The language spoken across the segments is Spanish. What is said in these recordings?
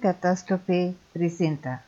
Catástrofe presenta.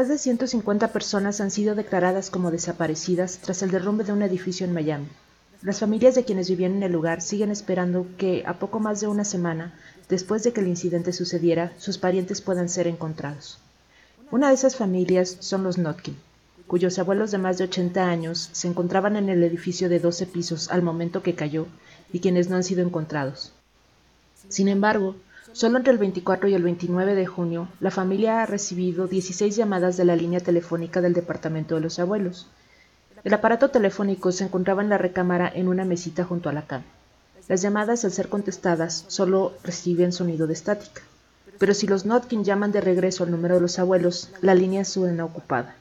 Más de 150 personas han sido declaradas como desaparecidas tras el derrumbe de un edificio en Miami. Las familias de quienes vivían en el lugar siguen esperando que, a poco más de una semana después de que el incidente sucediera, sus parientes puedan ser encontrados. Una de esas familias son los Notkin, cuyos abuelos de más de 80 años se encontraban en el edificio de 12 pisos al momento que cayó y quienes no han sido encontrados. Sin embargo, Solo entre el 24 y el 29 de junio, la familia ha recibido 16 llamadas de la línea telefónica del Departamento de los Abuelos. El aparato telefónico se encontraba en la recámara en una mesita junto a la cama. Las llamadas, al ser contestadas, solo reciben sonido de estática. Pero si los Notkin llaman de regreso al número de los abuelos, la línea suena ocupada.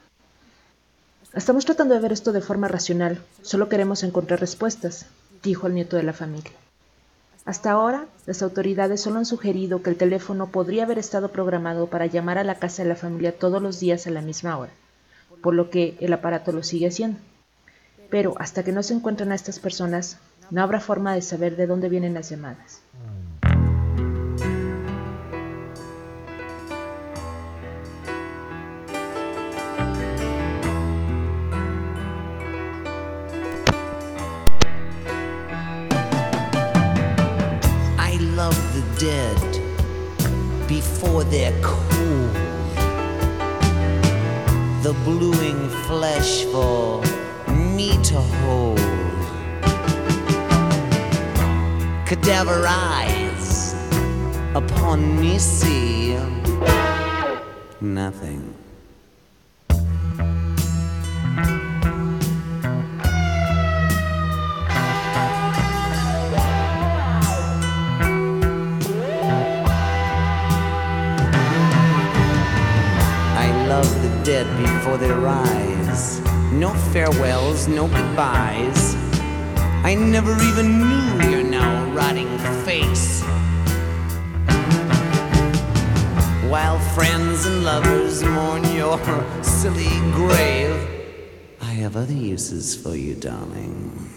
Estamos tratando de ver esto de forma racional, solo queremos encontrar respuestas, dijo el nieto de la familia. Hasta ahora, las autoridades solo han sugerido que el teléfono podría haber estado programado para llamar a la casa de la familia todos los días a la misma hora, por lo que el aparato lo sigue haciendo. Pero hasta que no se encuentren a estas personas, no habrá forma de saber de dónde vienen las llamadas. Before they're cool. The bluing flesh for me to hold. Cadaver eyes upon me see nothing. Dead before they rise. No farewells, no goodbyes. I never even knew your now rotting face. While friends and lovers mourn your silly grave, I have other uses for you, darling.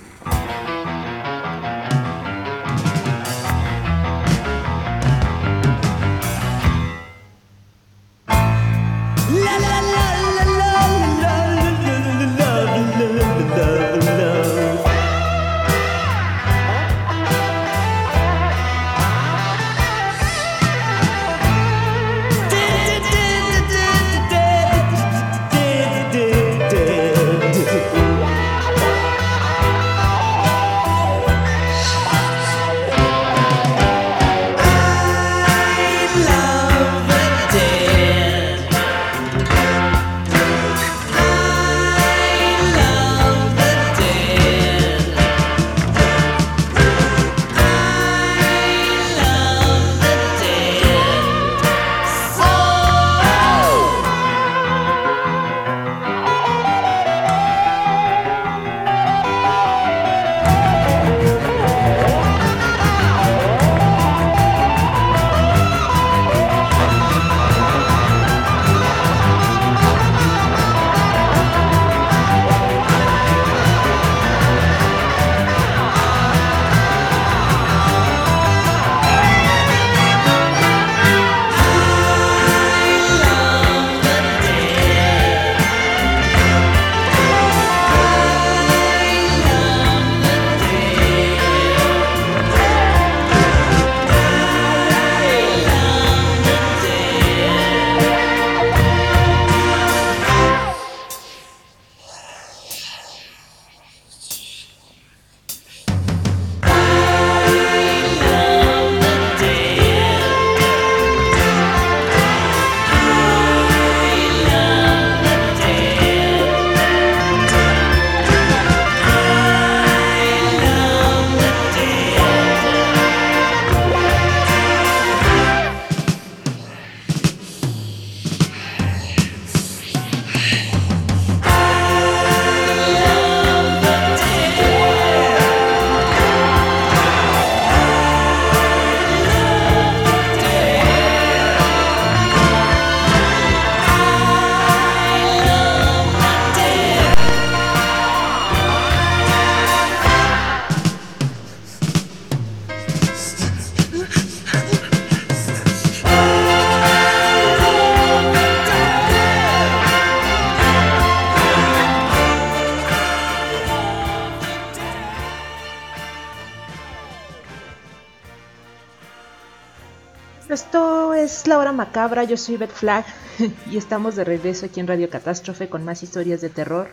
Macabra, yo soy Beth Flag y estamos de regreso aquí en Radio Catástrofe con más historias de terror,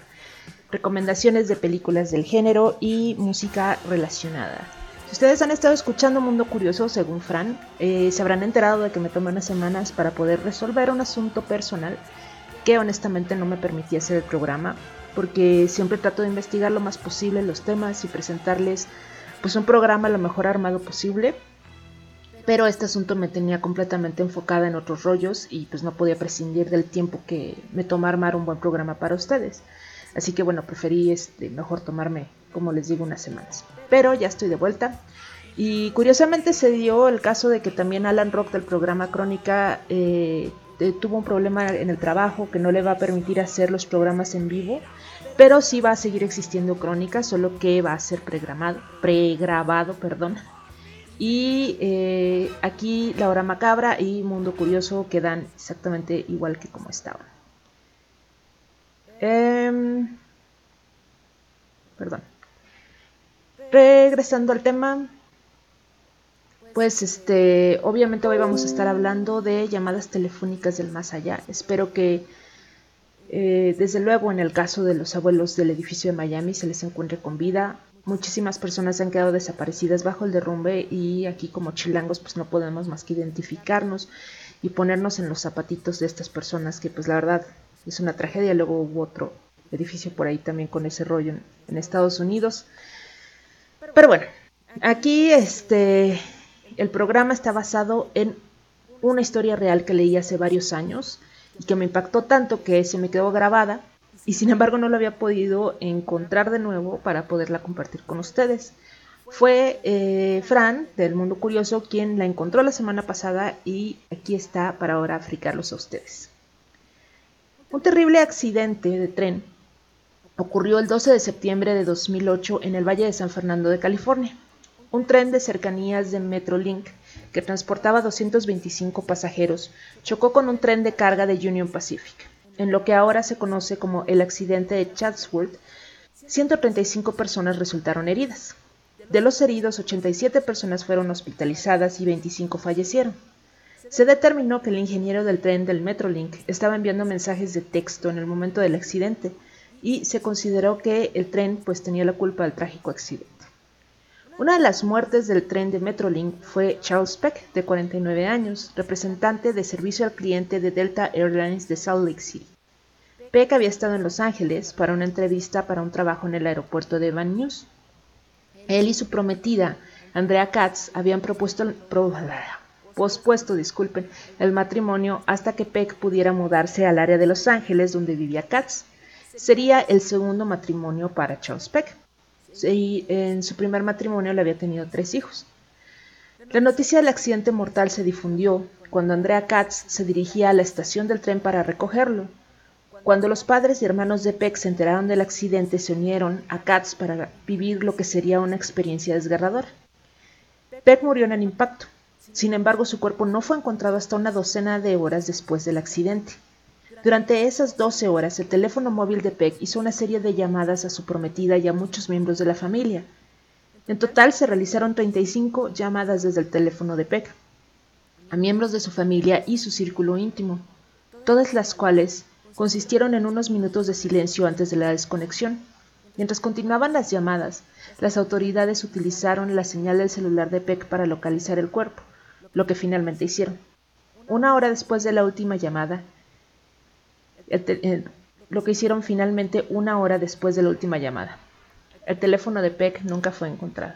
recomendaciones de películas del género y música relacionada. Si ustedes han estado escuchando Mundo Curioso, según Fran, eh, se habrán enterado de que me tomé unas semanas para poder resolver un asunto personal que honestamente no me permitía hacer el programa, porque siempre trato de investigar lo más posible los temas y presentarles pues un programa lo mejor armado posible. Pero este asunto me tenía completamente enfocada en otros rollos y pues no podía prescindir del tiempo que me toma armar un buen programa para ustedes. Así que bueno, preferí este, mejor tomarme, como les digo, unas semanas. Pero ya estoy de vuelta. Y curiosamente se dio el caso de que también Alan Rock del programa Crónica eh, tuvo un problema en el trabajo que no le va a permitir hacer los programas en vivo, pero sí va a seguir existiendo Crónica, solo que va a ser pregrabado, pregrabado perdón. Y eh, aquí La Hora Macabra y Mundo Curioso quedan exactamente igual que como estaban. Em, perdón. Regresando al tema, pues este, obviamente hoy vamos a estar hablando de llamadas telefónicas del más allá. Espero que eh, desde luego en el caso de los abuelos del edificio de Miami se les encuentre con vida. Muchísimas personas han quedado desaparecidas bajo el derrumbe y aquí como chilangos pues no podemos más que identificarnos y ponernos en los zapatitos de estas personas que pues la verdad es una tragedia. Luego hubo otro edificio por ahí también con ese rollo en Estados Unidos. Pero bueno, aquí este el programa está basado en una historia real que leí hace varios años y que me impactó tanto que se me quedó grabada y sin embargo no la había podido encontrar de nuevo para poderla compartir con ustedes. Fue eh, Fran del Mundo Curioso quien la encontró la semana pasada y aquí está para ahora africarlos a ustedes. Un terrible accidente de tren ocurrió el 12 de septiembre de 2008 en el Valle de San Fernando de California. Un tren de cercanías de Metrolink que transportaba 225 pasajeros chocó con un tren de carga de Union Pacific. En lo que ahora se conoce como el accidente de Chatsworth, 135 personas resultaron heridas. De los heridos, 87 personas fueron hospitalizadas y 25 fallecieron. Se determinó que el ingeniero del tren del Metrolink estaba enviando mensajes de texto en el momento del accidente y se consideró que el tren pues tenía la culpa del trágico accidente. Una de las muertes del tren de Metrolink fue Charles Peck, de 49 años, representante de servicio al cliente de Delta Airlines de Salt Lake City. Peck había estado en Los Ángeles para una entrevista para un trabajo en el aeropuerto de Van Nuys. Él y su prometida, Andrea Katz, habían propuesto, pospuesto disculpen, el matrimonio hasta que Peck pudiera mudarse al área de Los Ángeles donde vivía Katz. Sería el segundo matrimonio para Charles Peck y en su primer matrimonio le había tenido tres hijos. La noticia del accidente mortal se difundió cuando Andrea Katz se dirigía a la estación del tren para recogerlo. Cuando los padres y hermanos de Peck se enteraron del accidente, se unieron a Katz para vivir lo que sería una experiencia desgarradora. Peck murió en el impacto. Sin embargo, su cuerpo no fue encontrado hasta una docena de horas después del accidente. Durante esas 12 horas, el teléfono móvil de Peck hizo una serie de llamadas a su prometida y a muchos miembros de la familia. En total se realizaron 35 llamadas desde el teléfono de Peck a miembros de su familia y su círculo íntimo, todas las cuales consistieron en unos minutos de silencio antes de la desconexión. Mientras continuaban las llamadas, las autoridades utilizaron la señal del celular de Peck para localizar el cuerpo, lo que finalmente hicieron. Una hora después de la última llamada, lo que hicieron finalmente una hora después de la última llamada. El teléfono de Peck nunca fue encontrado.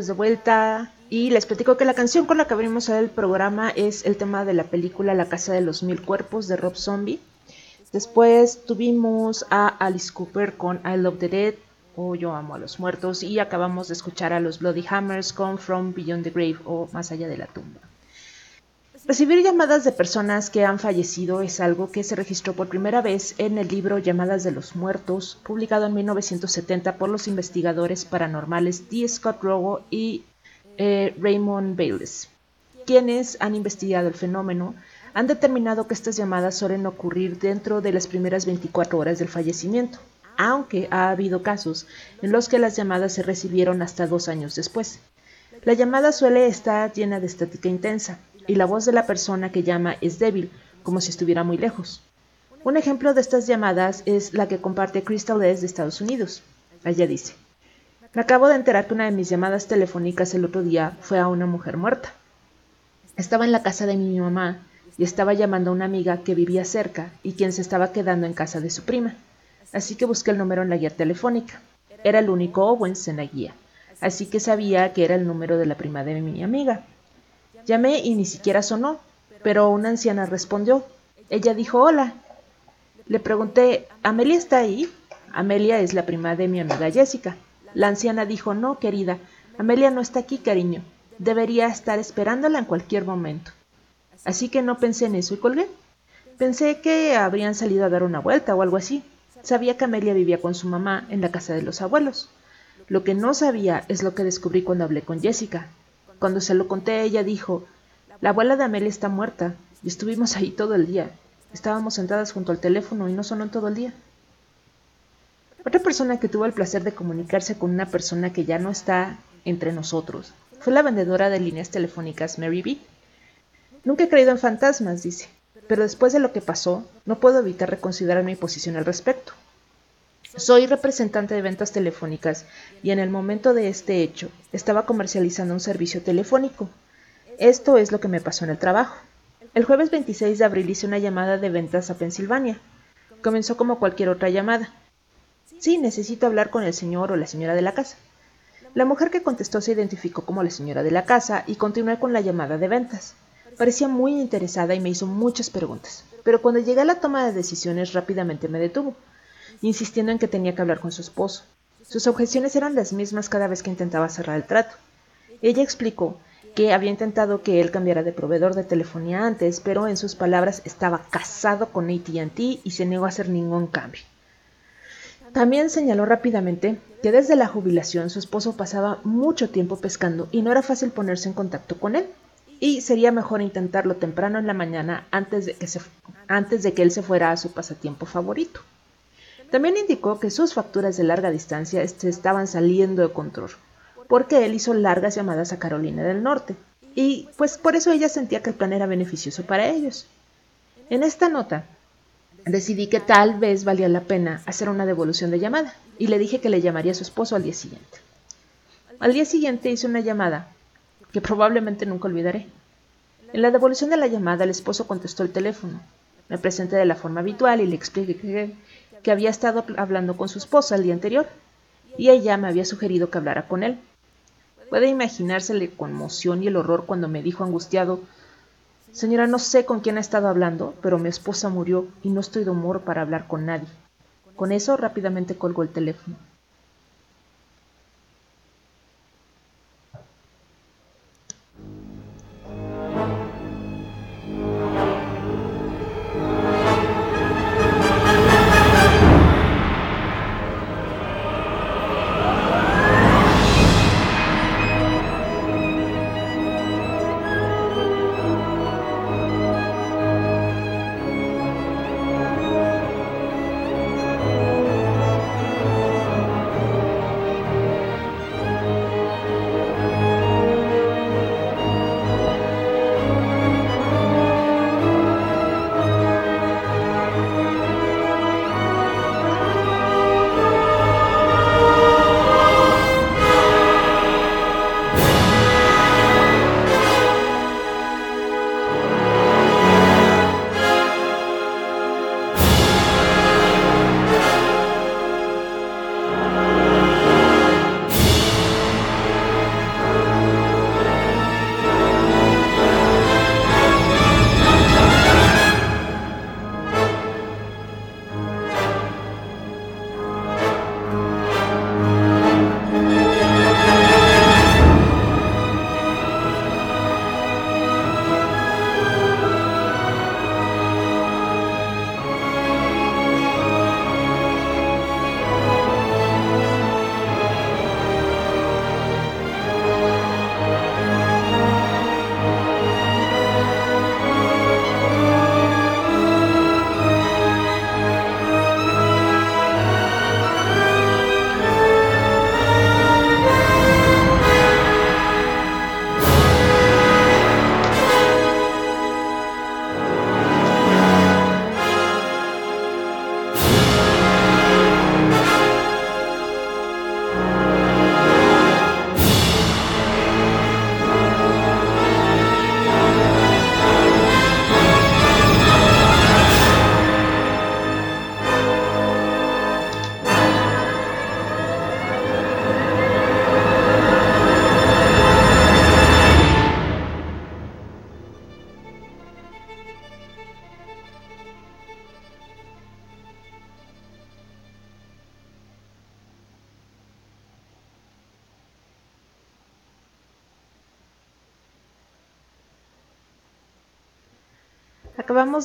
De vuelta y les platico que la canción con la que abrimos el programa es el tema de la película La Casa de los Mil Cuerpos de Rob Zombie. Después tuvimos a Alice Cooper con I Love the Dead o Yo Amo a los Muertos y acabamos de escuchar a los Bloody Hammers con From Beyond the Grave o Más Allá de la Tumba. Recibir llamadas de personas que han fallecido es algo que se registró por primera vez en el libro Llamadas de los Muertos, publicado en 1970 por los investigadores paranormales D. Scott Rogo y eh, Raymond Bayless, quienes han investigado el fenómeno. Han determinado que estas llamadas suelen ocurrir dentro de las primeras 24 horas del fallecimiento, aunque ha habido casos en los que las llamadas se recibieron hasta dos años después. La llamada suele estar llena de estática intensa, y la voz de la persona que llama es débil, como si estuviera muy lejos. Un ejemplo de estas llamadas es la que comparte Crystal S de Estados Unidos. Ella dice, me acabo de enterar que una de mis llamadas telefónicas el otro día fue a una mujer muerta. Estaba en la casa de mi mamá y estaba llamando a una amiga que vivía cerca y quien se estaba quedando en casa de su prima. Así que busqué el número en la guía telefónica. Era el único Owens en la guía, así que sabía que era el número de la prima de mi amiga. Llamé y ni siquiera sonó, pero una anciana respondió. Ella dijo hola. Le pregunté, ¿Amelia está ahí? Amelia es la prima de mi amiga Jessica. La anciana dijo, no, querida, Amelia no está aquí, cariño. debería estar esperándola en cualquier momento. Así que no pensé en eso y colgué. Pensé que habrían salido a dar una vuelta o algo así. Sabía que Amelia vivía con su mamá en la casa de los abuelos. Lo que no sabía es lo que descubrí cuando hablé con Jessica. Cuando se lo conté, ella dijo, la abuela de Amelia está muerta, y estuvimos ahí todo el día. Estábamos sentadas junto al teléfono y no sonó todo el día. Otra persona que tuvo el placer de comunicarse con una persona que ya no está entre nosotros fue la vendedora de líneas telefónicas Mary B. Nunca he creído en fantasmas, dice, pero después de lo que pasó, no puedo evitar reconsiderar mi posición al respecto. Soy representante de ventas telefónicas y en el momento de este hecho estaba comercializando un servicio telefónico. Esto es lo que me pasó en el trabajo. El jueves 26 de abril hice una llamada de ventas a Pensilvania. Comenzó como cualquier otra llamada. Sí, necesito hablar con el señor o la señora de la casa. La mujer que contestó se identificó como la señora de la casa y continué con la llamada de ventas. Parecía muy interesada y me hizo muchas preguntas, pero cuando llegué a la toma de decisiones rápidamente me detuvo, insistiendo en que tenía que hablar con su esposo. Sus objeciones eran las mismas cada vez que intentaba cerrar el trato. Ella explicó que había intentado que él cambiara de proveedor de telefonía antes, pero en sus palabras estaba casado con ATT y se negó a hacer ningún cambio. También señaló rápidamente que desde la jubilación su esposo pasaba mucho tiempo pescando y no era fácil ponerse en contacto con él, y sería mejor intentarlo temprano en la mañana antes de que, antes de que él se fuera a su pasatiempo favorito. También indicó que sus facturas de larga distancia se estaban saliendo de control, porque él hizo largas llamadas a Carolina del Norte, y pues por eso ella sentía que el plan era beneficioso para ellos. En esta nota, decidí que tal vez valía la pena hacer una devolución de llamada y le dije que le llamaría a su esposo al día siguiente. Al día siguiente hice una llamada que probablemente nunca olvidaré. En la devolución de la llamada el esposo contestó el teléfono. Me presenté de la forma habitual y le expliqué que, que había estado hablando con su esposa el día anterior y ella me había sugerido que hablara con él. Puede imaginarse la conmoción y el horror cuando me dijo angustiado Señora, no sé con quién ha estado hablando, pero mi esposa murió y no estoy de humor para hablar con nadie. Con eso rápidamente colgó el teléfono.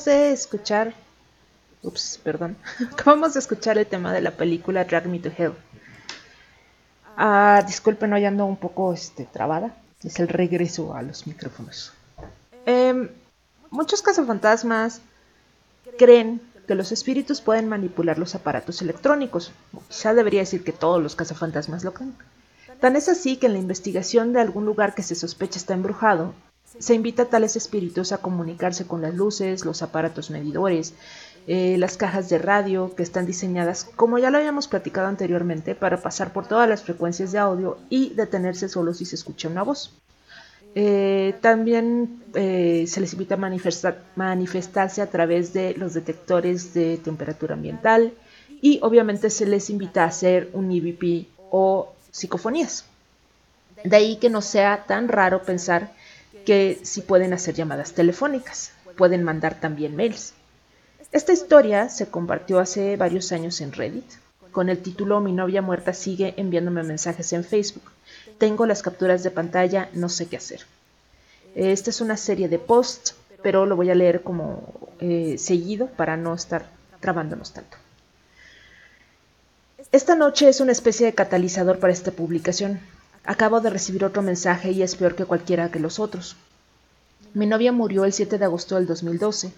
De escuchar. Ups, perdón. acabamos de escuchar el tema de la película Drag Me to Hell. Ah, disculpen, hoy ando un poco este, trabada. Es el regreso a los micrófonos. Em, muchos cazafantasmas creen que los espíritus pueden manipular los aparatos electrónicos. quizá debería decir que todos los cazafantasmas lo creen. Tan es así que en la investigación de algún lugar que se sospecha está embrujado, se invita a tales espíritus a comunicarse con las luces, los aparatos medidores, eh, las cajas de radio que están diseñadas, como ya lo habíamos platicado anteriormente, para pasar por todas las frecuencias de audio y detenerse solo si se escucha una voz. Eh, también eh, se les invita a manifestarse a través de los detectores de temperatura ambiental y obviamente se les invita a hacer un EVP o psicofonías. De ahí que no sea tan raro pensar que si pueden hacer llamadas telefónicas, pueden mandar también mails. Esta historia se compartió hace varios años en Reddit con el título Mi novia muerta sigue enviándome mensajes en Facebook. Tengo las capturas de pantalla, no sé qué hacer. Esta es una serie de posts, pero lo voy a leer como eh, seguido para no estar trabándonos tanto. Esta noche es una especie de catalizador para esta publicación. Acabo de recibir otro mensaje y es peor que cualquiera que los otros. Mi novia murió el 7 de agosto del 2012.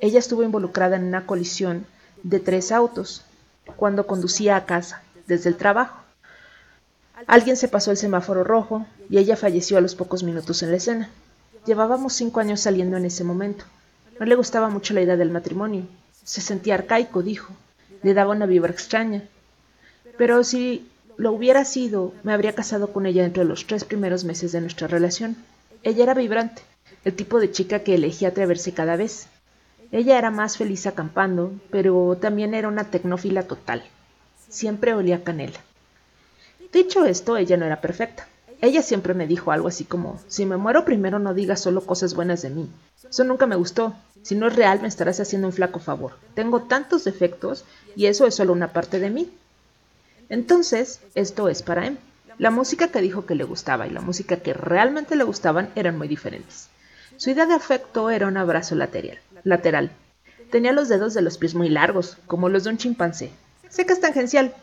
Ella estuvo involucrada en una colisión de tres autos cuando conducía a casa desde el trabajo. Alguien se pasó el semáforo rojo y ella falleció a los pocos minutos en la escena. Llevábamos cinco años saliendo en ese momento. No le gustaba mucho la idea del matrimonio. Se sentía arcaico, dijo. Le daba una vibra extraña. Pero si lo hubiera sido, me habría casado con ella entre los tres primeros meses de nuestra relación. Ella era vibrante, el tipo de chica que elegía atreverse cada vez. Ella era más feliz acampando, pero también era una tecnófila total. Siempre olía canela. Dicho esto, ella no era perfecta. Ella siempre me dijo algo así como, si me muero primero no digas solo cosas buenas de mí. Eso nunca me gustó. Si no es real me estarás haciendo un flaco favor. Tengo tantos defectos y eso es solo una parte de mí. Entonces, esto es para él. La música que dijo que le gustaba y la música que realmente le gustaban eran muy diferentes. Su idea de afecto era un abrazo lateral. lateral. Tenía los dedos de los pies muy largos, como los de un chimpancé. Sé que es tangencial,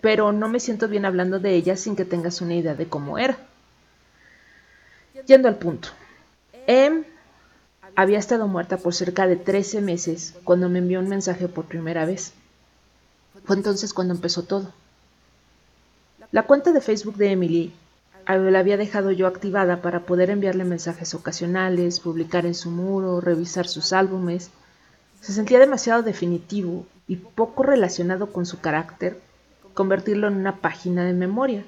pero no me siento bien hablando de ella sin que tengas una idea de cómo era. Yendo al punto. Em había estado muerta por cerca de 13 meses cuando me envió un mensaje por primera vez. Fue entonces cuando empezó todo. La cuenta de Facebook de Emily la había dejado yo activada para poder enviarle mensajes ocasionales, publicar en su muro, revisar sus álbumes. Se sentía demasiado definitivo y poco relacionado con su carácter convertirlo en una página de memoria.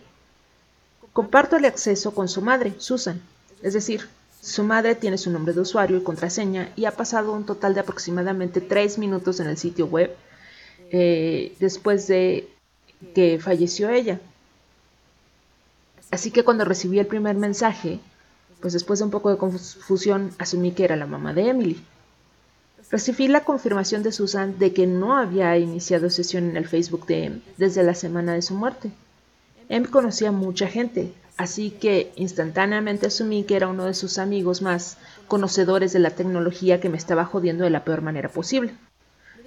Comparto el acceso con su madre, Susan, es decir, su madre tiene su nombre de usuario y contraseña y ha pasado un total de aproximadamente tres minutos en el sitio web eh, después de que falleció ella. Así que cuando recibí el primer mensaje, pues después de un poco de confusión asumí que era la mamá de Emily. Recibí la confirmación de Susan de que no había iniciado sesión en el Facebook de Em desde la semana de su muerte. Em conocía mucha gente, así que instantáneamente asumí que era uno de sus amigos más conocedores de la tecnología que me estaba jodiendo de la peor manera posible.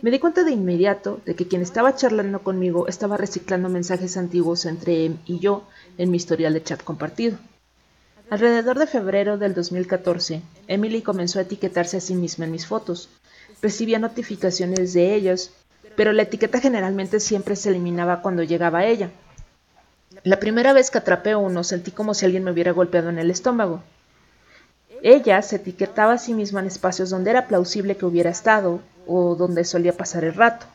Me di cuenta de inmediato de que quien estaba charlando conmigo estaba reciclando mensajes antiguos entre Em y yo en mi historial de chat compartido. Alrededor de febrero del 2014, Emily comenzó a etiquetarse a sí misma en mis fotos. Recibía notificaciones de ellos, pero la etiqueta generalmente siempre se eliminaba cuando llegaba a ella. La primera vez que atrapé uno sentí como si alguien me hubiera golpeado en el estómago. Ella se etiquetaba a sí misma en espacios donde era plausible que hubiera estado o donde solía pasar el rato.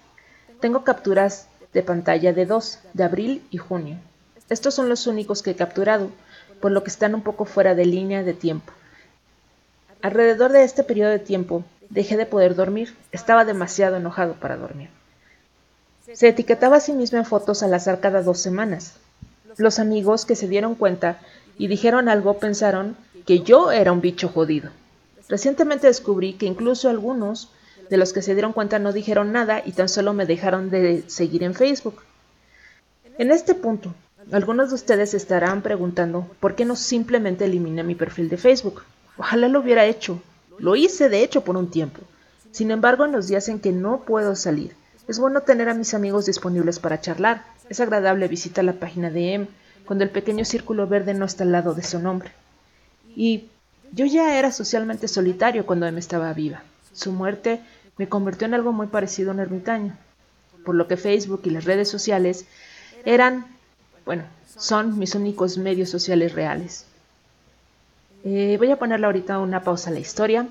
Tengo capturas de pantalla de dos, de abril y junio. Estos son los únicos que he capturado, por lo que están un poco fuera de línea de tiempo. Alrededor de este periodo de tiempo dejé de poder dormir, estaba demasiado enojado para dormir. Se etiquetaba a sí mismo en fotos al azar cada dos semanas. Los amigos que se dieron cuenta y dijeron algo pensaron que yo era un bicho jodido. Recientemente descubrí que incluso algunos de los que se dieron cuenta no dijeron nada y tan solo me dejaron de seguir en Facebook. En este punto, algunos de ustedes estarán preguntando por qué no simplemente eliminé mi perfil de Facebook. Ojalá lo hubiera hecho. Lo hice de hecho por un tiempo. Sin embargo, en los días en que no puedo salir, es bueno tener a mis amigos disponibles para charlar. Es agradable visitar la página de M cuando el pequeño círculo verde no está al lado de su nombre. Y yo ya era socialmente solitario cuando M estaba viva. Su muerte me convirtió en algo muy parecido a un ermitaño, por lo que Facebook y las redes sociales eran, bueno, son mis únicos medios sociales reales. Eh, voy a ponerle ahorita una pausa a la historia,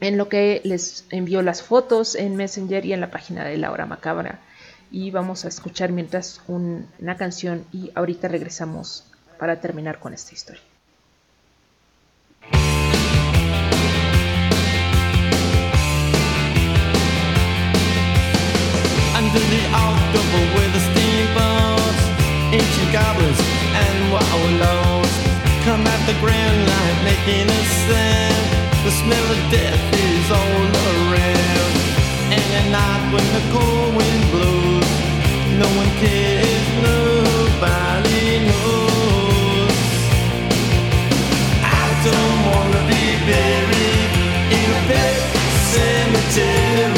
en lo que les envío las fotos en Messenger y en la página de La Hora Macabra. Y vamos a escuchar mientras una canción y ahorita regresamos para terminar con esta historia. Under the October with the steamboats, ancient goblins and wallows come at the grand light making a sound. The smell of death is all around. And at night when the cold wind blows, no one cares, nobody knows. I don't wanna be buried in a pet cemetery.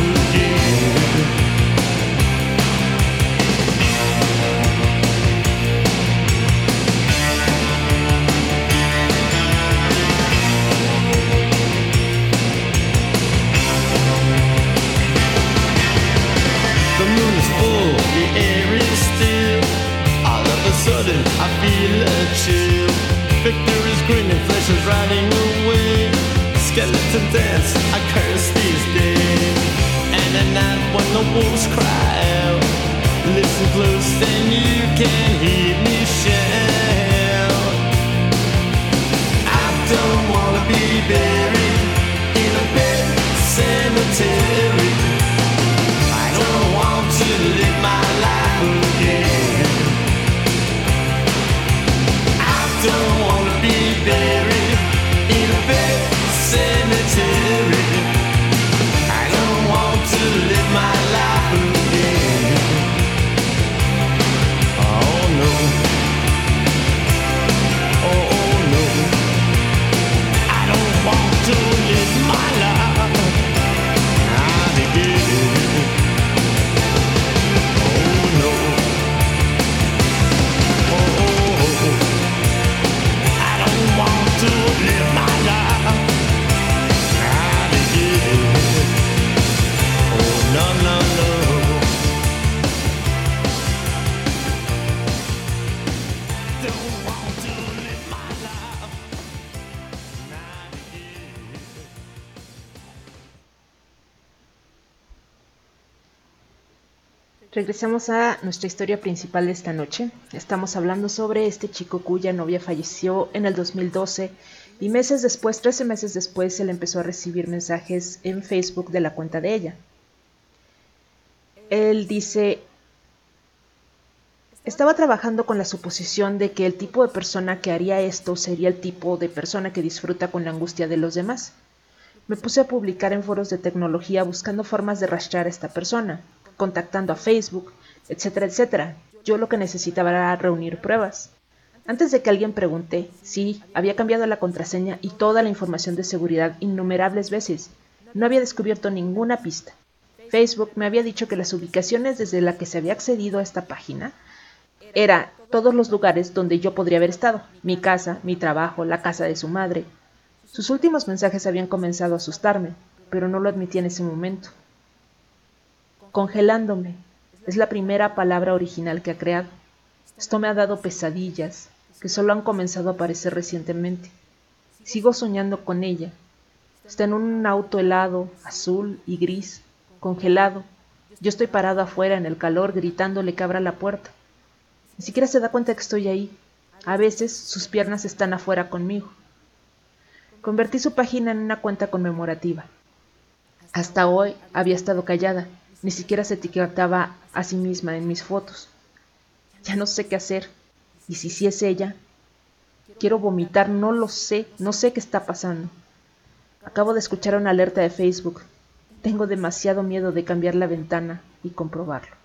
feel a chill. Victor is grinning, flesh is riding away. Skeleton dance, I curse these days. And at night when the wolves cry out, listen close, then you can hear me shout. I don't wanna be buried in a pet cemetery. Regresamos a nuestra historia principal de esta noche. Estamos hablando sobre este chico cuya novia falleció en el 2012 y meses después, 13 meses después, él empezó a recibir mensajes en Facebook de la cuenta de ella. Él dice, estaba trabajando con la suposición de que el tipo de persona que haría esto sería el tipo de persona que disfruta con la angustia de los demás. Me puse a publicar en foros de tecnología buscando formas de rastrear a esta persona, contactando a Facebook, etcétera, etcétera. Yo lo que necesitaba era reunir pruebas. Antes de que alguien pregunte, sí, había cambiado la contraseña y toda la información de seguridad innumerables veces. No había descubierto ninguna pista. Facebook me había dicho que las ubicaciones desde la que se había accedido a esta página eran todos los lugares donde yo podría haber estado, mi casa, mi trabajo, la casa de su madre. Sus últimos mensajes habían comenzado a asustarme, pero no lo admití en ese momento congelándome. Es la primera palabra original que ha creado. Esto me ha dado pesadillas, que solo han comenzado a aparecer recientemente. Sigo soñando con ella. Está en un auto helado, azul y gris, congelado. Yo estoy parado afuera en el calor gritándole que abra la puerta. Ni siquiera se da cuenta que estoy ahí. A veces sus piernas están afuera conmigo. Convertí su página en una cuenta conmemorativa. Hasta hoy había estado callada. Ni siquiera se etiquetaba a sí misma en mis fotos. Ya no sé qué hacer. Y si sí es ella, quiero vomitar, no lo sé, no sé qué está pasando. Acabo de escuchar una alerta de Facebook. Tengo demasiado miedo de cambiar la ventana y comprobarlo.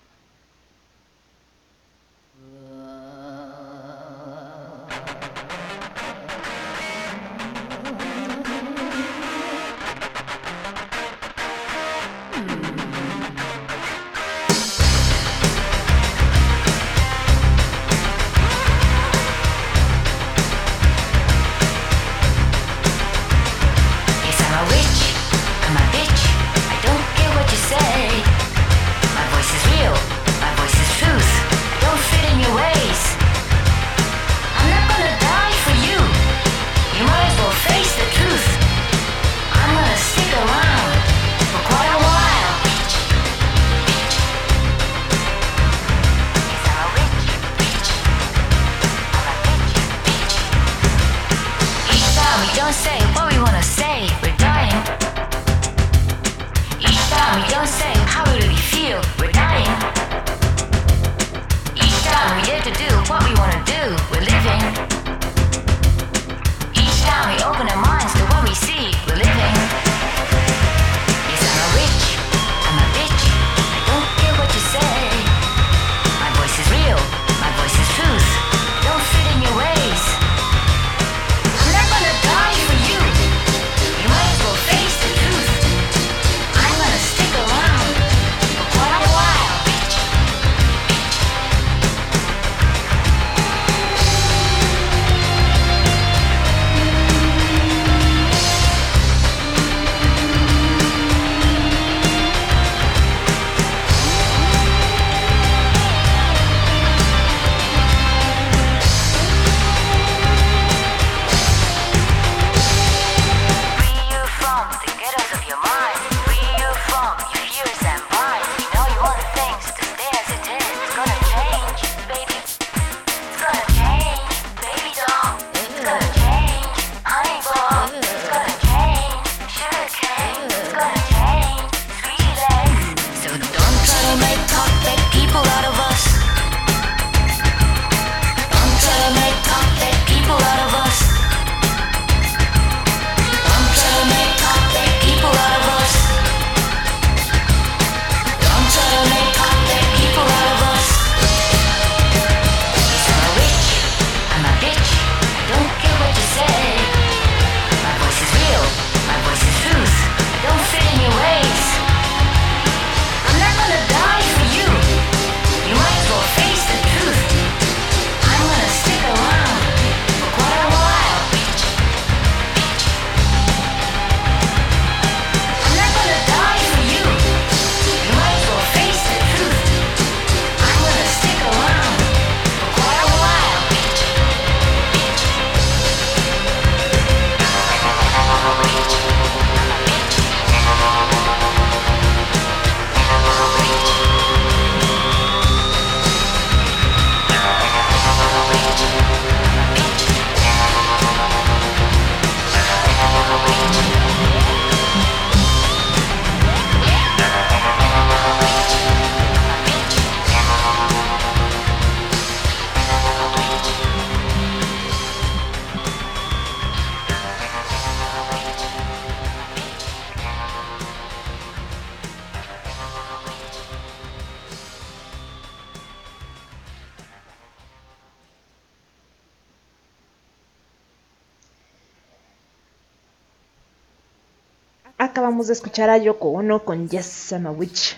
acabamos de escuchar a Yoko Ono con Yes, I'm a Witch.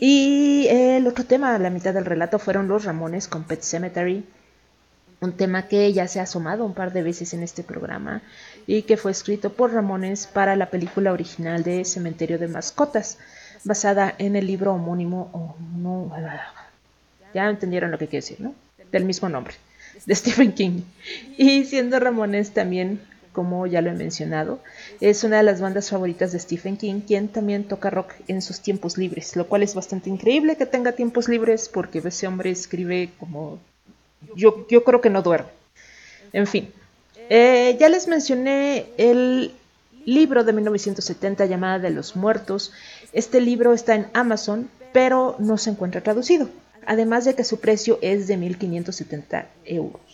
Y el otro tema, la mitad del relato, fueron los Ramones con Pet Cemetery. Un tema que ya se ha asomado un par de veces en este programa y que fue escrito por Ramones para la película original de Cementerio de Mascotas, basada en el libro homónimo. Oh, no, ya entendieron lo que quiero decir, ¿no? Del mismo nombre, de Stephen King. Y siendo Ramones también como ya lo he mencionado, es una de las bandas favoritas de Stephen King, quien también toca rock en sus tiempos libres, lo cual es bastante increíble que tenga tiempos libres porque ese hombre escribe como yo, yo creo que no duerme. En fin, eh, ya les mencioné el libro de 1970 llamada de los muertos. Este libro está en Amazon, pero no se encuentra traducido, además de que su precio es de 1.570 euros.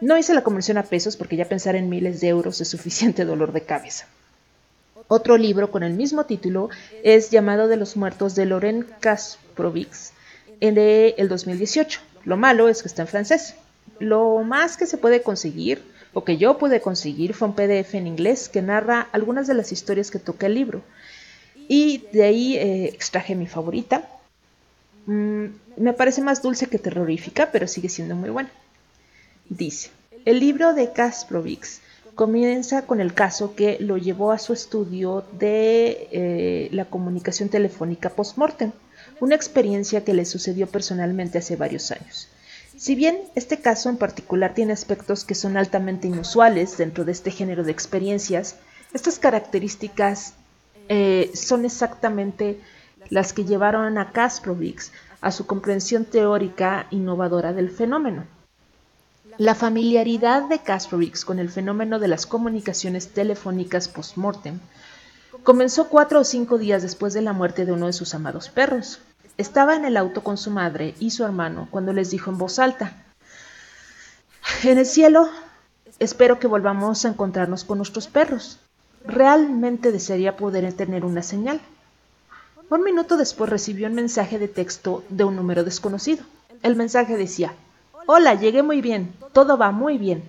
No hice la conversión a pesos porque ya pensar en miles de euros es suficiente dolor de cabeza. Otro libro con el mismo título es Llamado de los Muertos de Loren Kasprovics de el 2018. Lo malo es que está en francés. Lo más que se puede conseguir, o que yo pude conseguir, fue un PDF en inglés que narra algunas de las historias que toca el libro. Y de ahí eh, extraje mi favorita. Mm, me parece más dulce que terrorífica, pero sigue siendo muy buena. Dice, el libro de Kasprovics comienza con el caso que lo llevó a su estudio de eh, la comunicación telefónica post-mortem una experiencia que le sucedió personalmente hace varios años. Si bien este caso en particular tiene aspectos que son altamente inusuales dentro de este género de experiencias, estas características eh, son exactamente las que llevaron a Kasprovics a su comprensión teórica innovadora del fenómeno. La familiaridad de Kasprovics con el fenómeno de las comunicaciones telefónicas post-mortem comenzó cuatro o cinco días después de la muerte de uno de sus amados perros. Estaba en el auto con su madre y su hermano cuando les dijo en voz alta, En el cielo, espero que volvamos a encontrarnos con nuestros perros. Realmente desearía poder tener una señal. Un minuto después recibió un mensaje de texto de un número desconocido. El mensaje decía, Hola, llegué muy bien, todo va muy bien.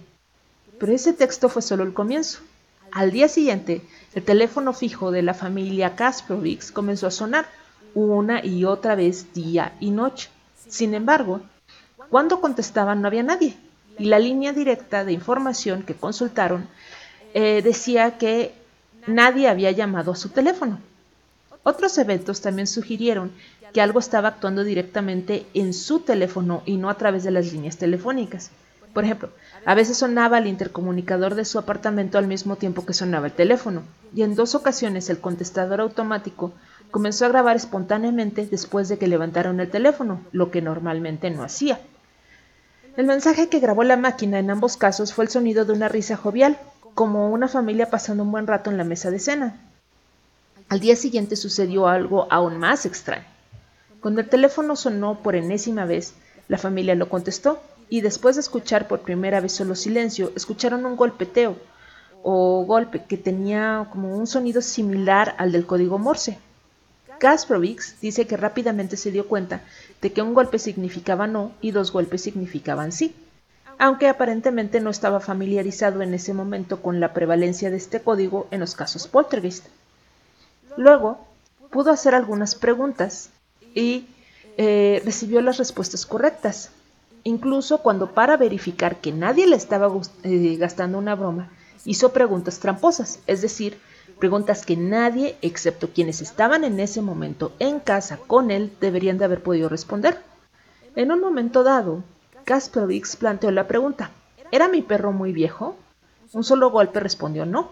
Pero ese texto fue solo el comienzo. Al día siguiente, el teléfono fijo de la familia Kasprovics comenzó a sonar una y otra vez día y noche. Sin embargo, cuando contestaban no había nadie y la línea directa de información que consultaron eh, decía que nadie había llamado a su teléfono. Otros eventos también sugirieron que algo estaba actuando directamente en su teléfono y no a través de las líneas telefónicas. Por ejemplo, a veces sonaba el intercomunicador de su apartamento al mismo tiempo que sonaba el teléfono, y en dos ocasiones el contestador automático comenzó a grabar espontáneamente después de que levantaron el teléfono, lo que normalmente no hacía. El mensaje que grabó la máquina en ambos casos fue el sonido de una risa jovial, como una familia pasando un buen rato en la mesa de cena. Al día siguiente sucedió algo aún más extraño. Cuando el teléfono sonó por enésima vez, la familia lo contestó y después de escuchar por primera vez solo silencio, escucharon un golpeteo o golpe que tenía como un sonido similar al del código Morse. Kasprovics dice que rápidamente se dio cuenta de que un golpe significaba no y dos golpes significaban sí, aunque aparentemente no estaba familiarizado en ese momento con la prevalencia de este código en los casos poltergeist. Luego, pudo hacer algunas preguntas y eh, recibió las respuestas correctas, incluso cuando para verificar que nadie le estaba eh, gastando una broma, hizo preguntas tramposas, es decir, preguntas que nadie, excepto quienes estaban en ese momento en casa con él, deberían de haber podido responder. En un momento dado, Kaspervix planteó la pregunta, ¿era mi perro muy viejo? Un solo golpe respondió no.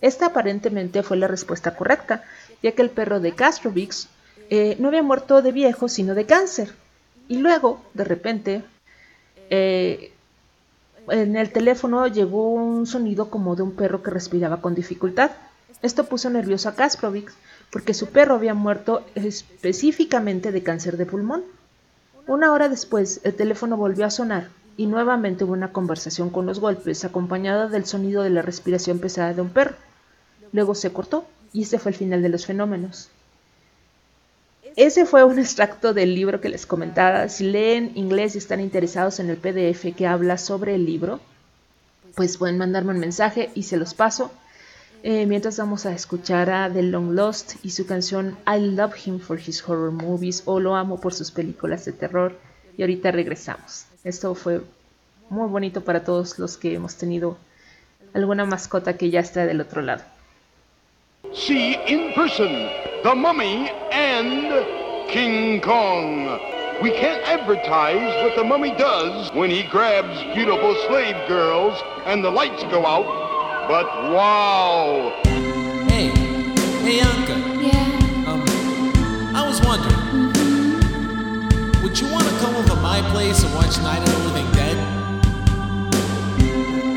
Esta aparentemente fue la respuesta correcta, ya que el perro de Kaspervix eh, no había muerto de viejo, sino de cáncer. Y luego, de repente, eh, en el teléfono llegó un sonido como de un perro que respiraba con dificultad. Esto puso nervioso a Kasprovic porque su perro había muerto específicamente de cáncer de pulmón. Una hora después, el teléfono volvió a sonar y nuevamente hubo una conversación con los golpes, acompañada del sonido de la respiración pesada de un perro. Luego se cortó y este fue el final de los fenómenos. Ese fue un extracto del libro que les comentaba. Si leen inglés y están interesados en el PDF que habla sobre el libro, pues pueden mandarme un mensaje y se los paso. Eh, mientras vamos a escuchar a The Long Lost y su canción I Love Him for His Horror Movies o Lo Amo por sus películas de terror. Y ahorita regresamos. Esto fue muy bonito para todos los que hemos tenido alguna mascota que ya está del otro lado. See in person the mummy and King Kong. We can't advertise what the mummy does when he grabs beautiful slave girls and the lights go out. But wow! Hey, hey, Anka. Yeah. Um, I was wondering, would you want to come over to my place and watch Night of the Living Dead?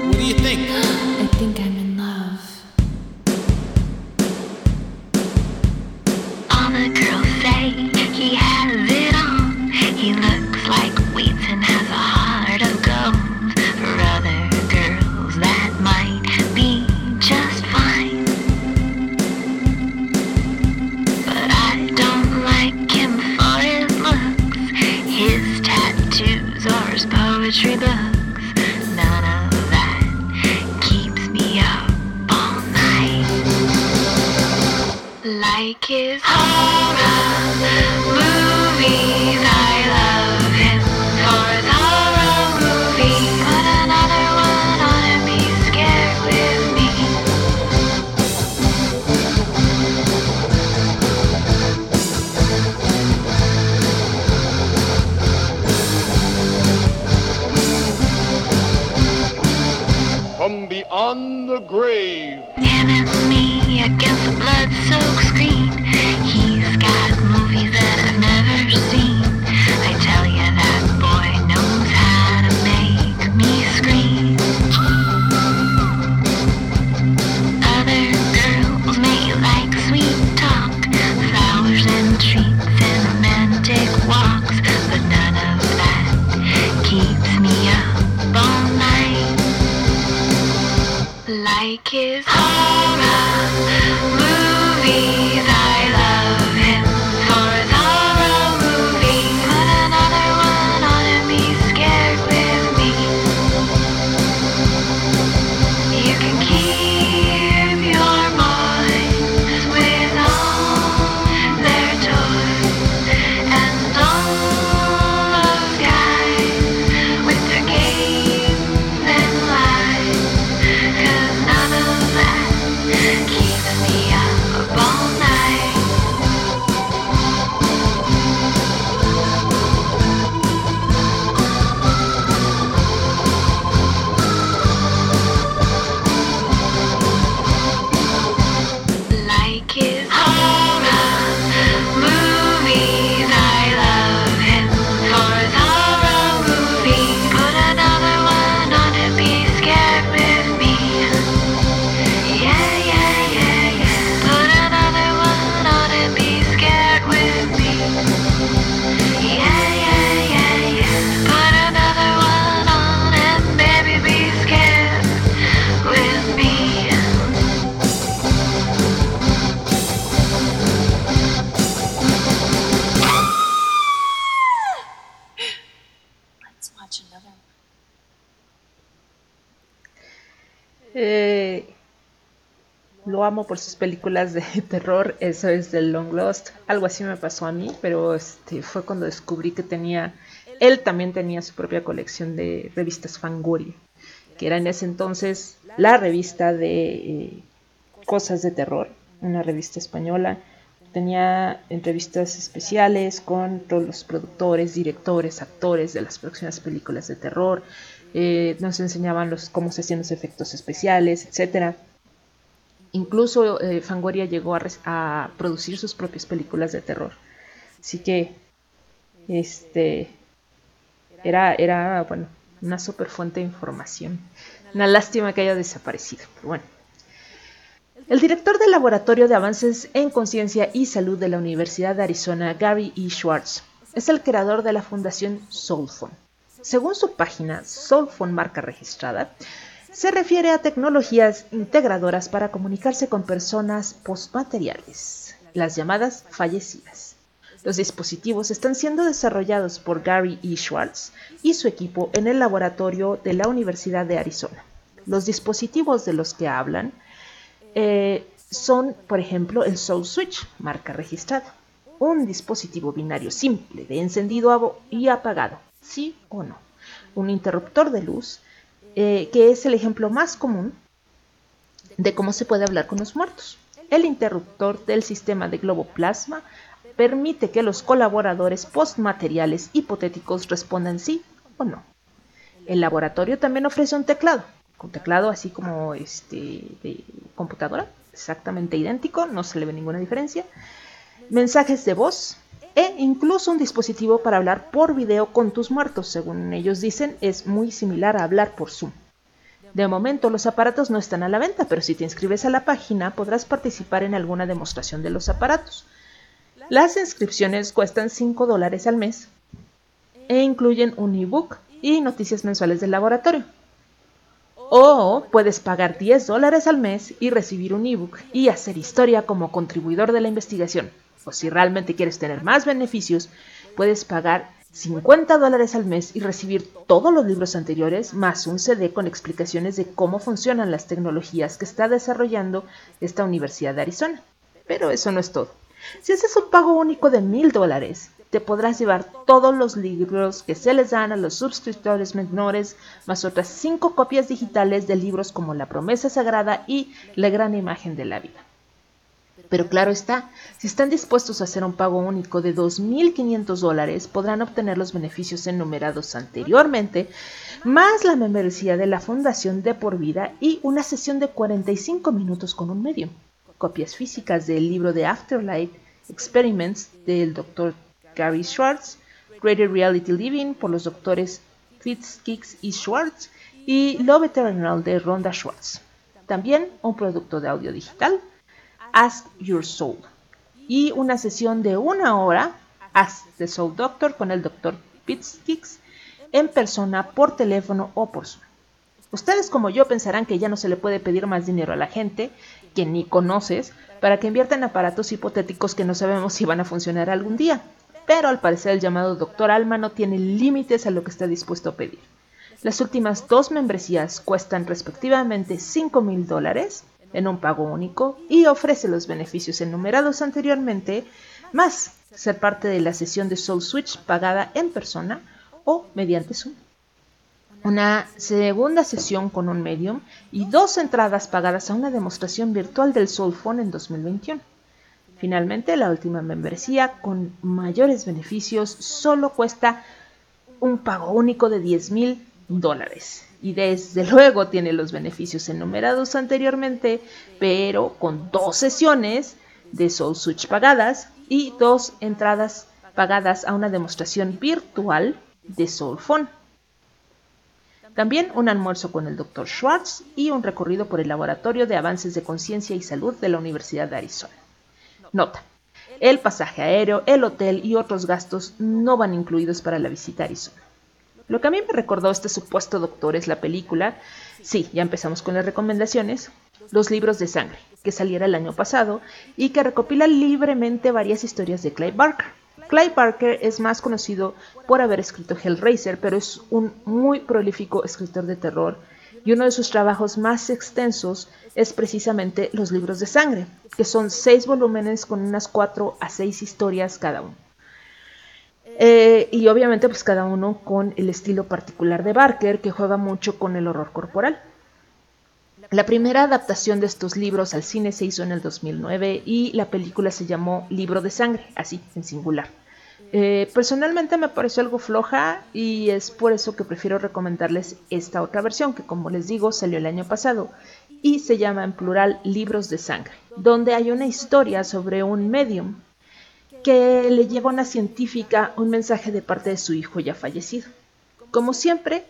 What do you think? I think I'm like his horror movies. I love him for his horror movies. Put another one on and be scared with me. From beyond the grave. Por sus películas de terror, eso es del Long Lost. Algo así me pasó a mí, pero este fue cuando descubrí que tenía, él también tenía su propia colección de revistas Fangoria, que era en ese entonces la revista de eh, cosas de terror, una revista española. Tenía entrevistas especiales con todos los productores, directores, actores de las próximas películas de terror. Eh, nos enseñaban los, cómo se hacían los efectos especiales, etcétera. Incluso eh, Fangoria llegó a, producir sus propias películas de terror. Así que este era, era bueno, una super fuente de información. Una lástima que haya desaparecido, bueno. El director del Laboratorio de Avances en Conciencia y Salud de la Universidad de Arizona, Gary E. Schwartz, es el creador de la fundación Soulphone. Según su página, Soulphone marca registrada, se refiere a tecnologías integradoras para comunicarse con personas postmateriales, las llamadas fallecidas. Los dispositivos están siendo desarrollados por Gary E. Schwartz y su equipo en el laboratorio de la Universidad de Arizona. Los dispositivos de los que hablan eh, son, por ejemplo, el Soul Switch, marca registrada, un dispositivo binario simple de encendido y apagado, sí o no. un interruptor de luz, eh, que es el ejemplo más común de cómo se puede hablar con los muertos. El interruptor del sistema de globo plasma permite que los colaboradores postmateriales hipotéticos respondan sí o no. El laboratorio también ofrece un teclado, un teclado así como este de computadora, exactamente idéntico, no se le ve ninguna diferencia, mensajes de voz e incluso un dispositivo para hablar por video con tus muertos, según ellos dicen, es muy similar a hablar por Zoom. De momento los aparatos no están a la venta, pero si te inscribes a la página podrás participar en alguna demostración de los aparatos. Las inscripciones cuestan 5 dólares al mes e incluyen un ebook y noticias mensuales del laboratorio. O puedes pagar 10 dólares al mes y recibir un ebook y hacer historia como contribuidor de la investigación. O si realmente quieres tener más beneficios, puedes pagar 50 dólares al mes y recibir todos los libros anteriores más un CD con explicaciones de cómo funcionan las tecnologías que está desarrollando esta Universidad de Arizona. Pero eso no es todo. Si haces un pago único de mil dólares, te podrás llevar todos los libros que se les dan a los suscriptores menores, más otras cinco copias digitales de libros como La promesa sagrada y La gran imagen de la vida. Pero claro está, si están dispuestos a hacer un pago único de 2.500 dólares, podrán obtener los beneficios enumerados anteriormente, más la membresía de la Fundación de por vida y una sesión de 45 minutos con un medio. Copias físicas del libro de Afterlife Experiments del Dr. Gary Schwartz, Greater Reality Living por los doctores Fitzkicks y Schwartz y Love Eternal de Rhonda Schwartz. También un producto de audio digital Ask Your Soul y una sesión de una hora, Ask the Soul Doctor con el Dr. Fitzkicks en persona, por teléfono o por Zoom. Ustedes como yo pensarán que ya no se le puede pedir más dinero a la gente que ni conoces para que invierta en aparatos hipotéticos que no sabemos si van a funcionar algún día. Pero al parecer el llamado Doctor Alma no tiene límites a lo que está dispuesto a pedir. Las últimas dos membresías cuestan respectivamente 5 mil dólares en un pago único y ofrece los beneficios enumerados anteriormente, más ser parte de la sesión de Soul Switch pagada en persona o mediante Zoom. Una segunda sesión con un medium y dos entradas pagadas a una demostración virtual del Soul Phone en 2021. Finalmente, la última membresía con mayores beneficios solo cuesta un pago único de 10 mil dólares y desde luego tiene los beneficios enumerados anteriormente, pero con dos sesiones de Soul Switch pagadas y dos entradas pagadas a una demostración virtual de Soul Phone. También un almuerzo con el Dr. Schwartz y un recorrido por el Laboratorio de Avances de Conciencia y Salud de la Universidad de Arizona. Nota. El pasaje aéreo, el hotel y otros gastos no van incluidos para la visita a Arizona. Lo que a mí me recordó este supuesto doctor es la película, sí, ya empezamos con las recomendaciones, Los libros de sangre, que saliera el año pasado y que recopila libremente varias historias de Clive Barker. Clive Barker es más conocido por haber escrito Hellraiser, pero es un muy prolífico escritor de terror y uno de sus trabajos más extensos es precisamente Los libros de sangre, que son seis volúmenes con unas cuatro a seis historias cada uno. Eh, y obviamente pues cada uno con el estilo particular de Barker que juega mucho con el horror corporal. La primera adaptación de estos libros al cine se hizo en el 2009 y la película se llamó Libro de Sangre, así, en singular. Eh, personalmente me pareció algo floja y es por eso que prefiero recomendarles esta otra versión que como les digo salió el año pasado y se llama en plural Libros de Sangre, donde hay una historia sobre un medium que le lleva a una científica un mensaje de parte de su hijo ya fallecido. Como siempre,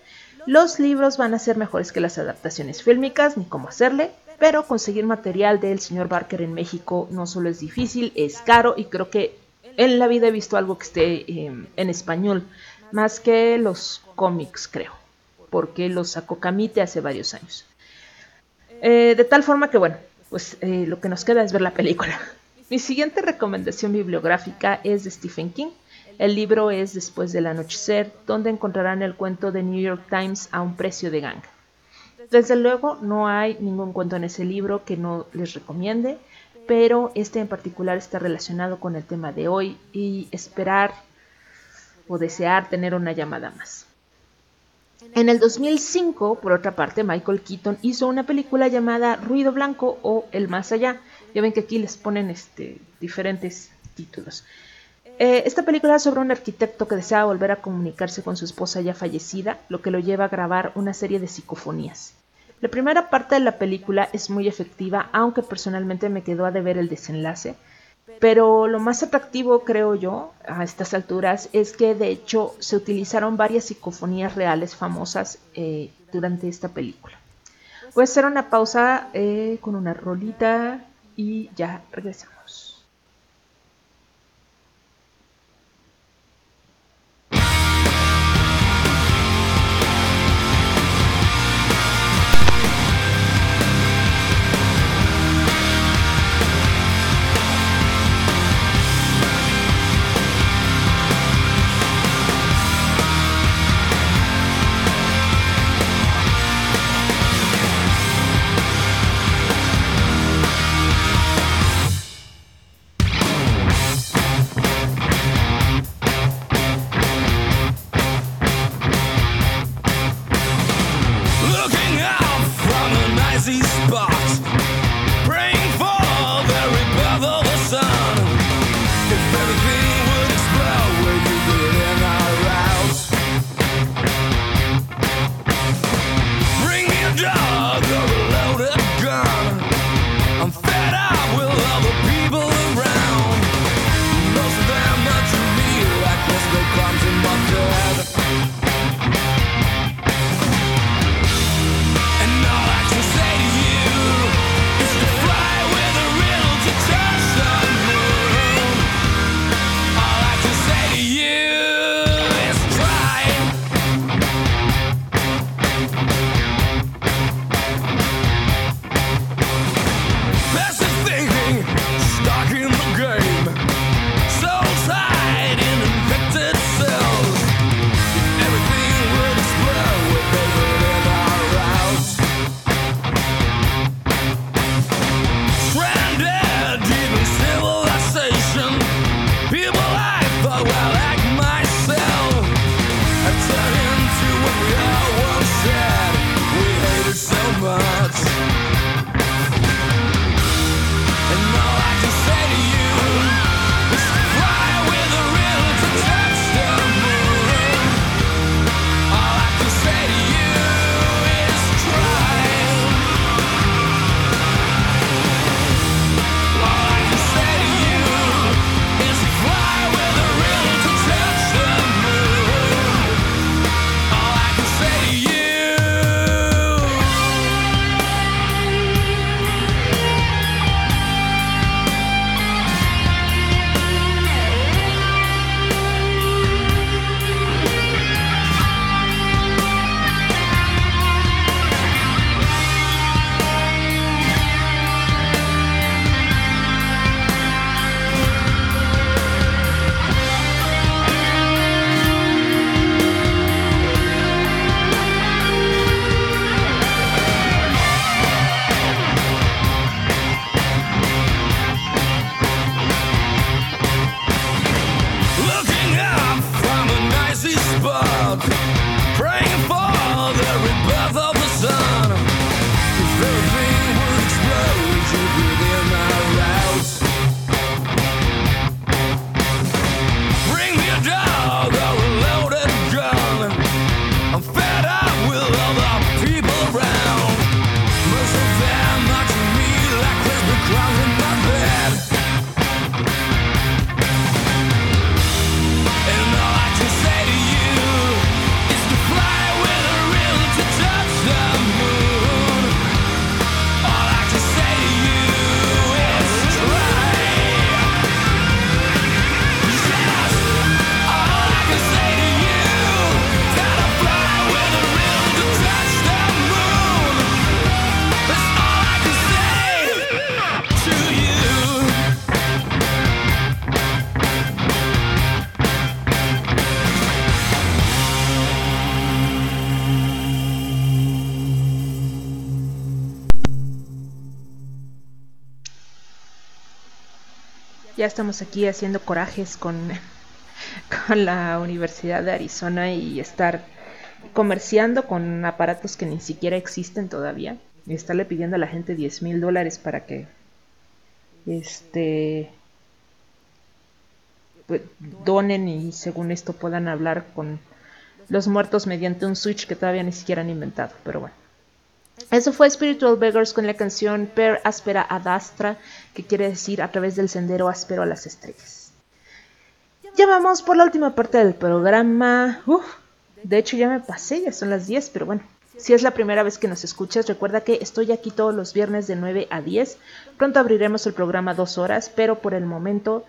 los libros van a ser mejores que las adaptaciones fílmicas, ni cómo hacerle, pero conseguir material del señor Barker en México no solo es difícil, es caro y creo que en la vida he visto algo que esté em, en español, más que los cómics, creo, porque los sacó Camite hace varios años. Eh, de tal forma que, bueno, pues eh, lo que nos queda es ver la película. Mi siguiente recomendación bibliográfica es de Stephen King. El libro es Después del Anochecer, donde encontrarán el cuento de New York Times a un precio de ganga. Desde luego no hay ningún cuento en ese libro que no les recomiende, pero este en particular está relacionado con el tema de hoy y esperar o desear tener una llamada más. En el 2005, por otra parte, Michael Keaton hizo una película llamada Ruido Blanco o El Más Allá, ya ven que aquí les ponen este, diferentes títulos. Eh, esta película es sobre un arquitecto que desea volver a comunicarse con su esposa ya fallecida, lo que lo lleva a grabar una serie de psicofonías. La primera parte de la película es muy efectiva, aunque personalmente me quedó a deber el desenlace, pero lo más atractivo, creo yo, a estas alturas, es que de hecho se utilizaron varias psicofonías reales famosas eh, durante esta película. Voy a hacer una pausa eh, con una rolita y ya regresamos. ya estamos aquí haciendo corajes con, con la Universidad de Arizona y estar comerciando con aparatos que ni siquiera existen todavía. Y estarle pidiendo a la gente 10 mil dólares para que este pues, donen y según esto puedan hablar con los muertos mediante un switch que todavía ni siquiera han inventado pero bueno. Eso fue Spiritual Beggars con la canción Per Aspera ad Astra, que quiere decir a través del sendero áspero a las estrellas. Ya vamos por la última parte del programa. Uf, de hecho ya me pasé, ya son las 10, pero bueno. Si es la primera vez que nos escuchas, recuerda que estoy aquí todos los viernes de 9 a 10. Pronto abriremos el programa dos horas, pero por el momento,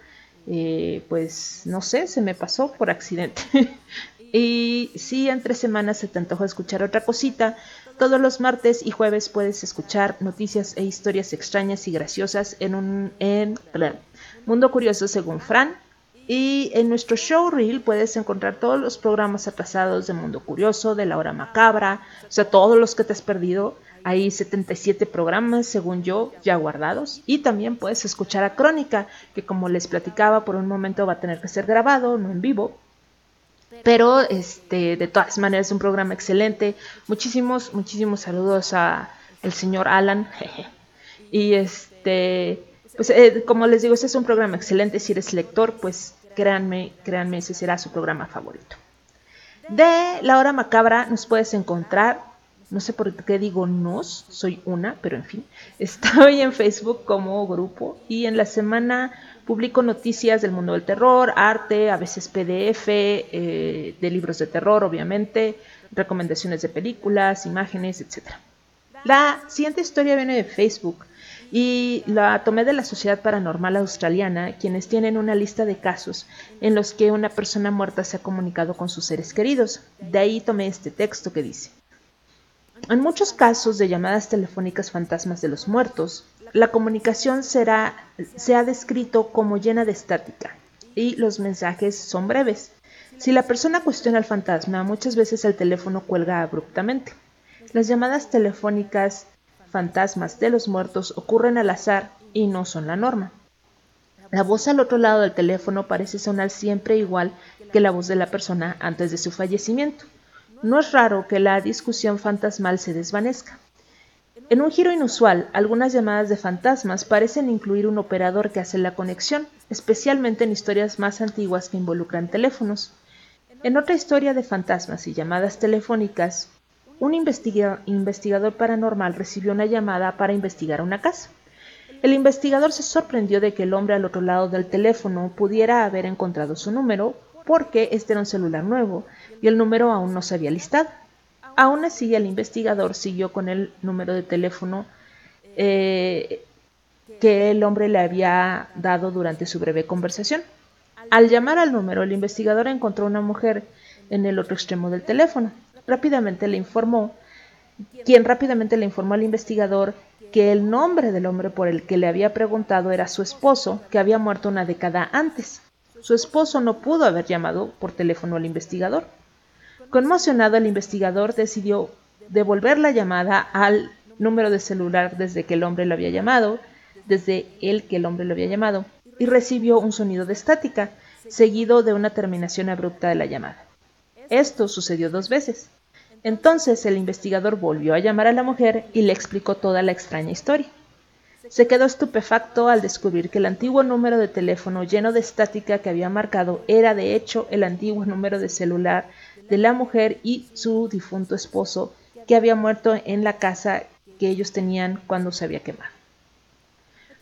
eh, pues no sé, se me pasó por accidente. y si entre semanas se te antoja escuchar otra cosita, todos los martes y jueves puedes escuchar noticias e historias extrañas y graciosas en un en, Mundo Curioso según Fran. Y en nuestro show reel puedes encontrar todos los programas atrasados de Mundo Curioso, de La Hora Macabra, o sea, todos los que te has perdido. Hay 77 programas, según yo, ya guardados. Y también puedes escuchar a Crónica, que como les platicaba, por un momento va a tener que ser grabado, no en vivo. Pero este, de todas maneras es un programa excelente. Muchísimos, muchísimos saludos a el señor Alan. y este, pues eh, como les digo, este es un programa excelente. Si eres lector, pues créanme, créanme, ese será su programa favorito. De La Hora Macabra nos puedes encontrar, no sé por qué digo nos, soy una, pero en fin, estoy en Facebook como grupo y en la semana publico noticias del mundo del terror, arte, a veces PDF, eh, de libros de terror, obviamente, recomendaciones de películas, imágenes, etc. La siguiente historia viene de Facebook y la tomé de la Sociedad Paranormal Australiana, quienes tienen una lista de casos en los que una persona muerta se ha comunicado con sus seres queridos. De ahí tomé este texto que dice. En muchos casos de llamadas telefónicas fantasmas de los muertos, la comunicación será, se ha descrito como llena de estática y los mensajes son breves. Si la persona cuestiona al fantasma, muchas veces el teléfono cuelga abruptamente. Las llamadas telefónicas fantasmas de los muertos ocurren al azar y no son la norma. La voz al otro lado del teléfono parece sonar siempre igual que la voz de la persona antes de su fallecimiento. No es raro que la discusión fantasmal se desvanezca. En un giro inusual, algunas llamadas de fantasmas parecen incluir un operador que hace la conexión, especialmente en historias más antiguas que involucran teléfonos. En otra historia de fantasmas y llamadas telefónicas, un investigador paranormal recibió una llamada para investigar una casa. El investigador se sorprendió de que el hombre al otro lado del teléfono pudiera haber encontrado su número porque este era un celular nuevo y el número aún no se había listado. Aún así, el investigador siguió con el número de teléfono eh, que el hombre le había dado durante su breve conversación. Al llamar al número, el investigador encontró una mujer en el otro extremo del teléfono rápidamente le informó, quien rápidamente le informó al investigador que el nombre del hombre por el que le había preguntado era su esposo, que había muerto una década antes. Su esposo no pudo haber llamado por teléfono al investigador. Conmocionado, el investigador decidió devolver la llamada al número de celular desde que el hombre lo había llamado, desde el que el hombre lo había llamado, y recibió un sonido de estática, seguido de una terminación abrupta de la llamada. Esto sucedió dos veces. Entonces el investigador volvió a llamar a la mujer y le explicó toda la extraña historia. Se quedó estupefacto al descubrir que el antiguo número de teléfono lleno de estática que había marcado era de hecho el antiguo número de celular de la mujer y su difunto esposo que había muerto en la casa que ellos tenían cuando se había quemado.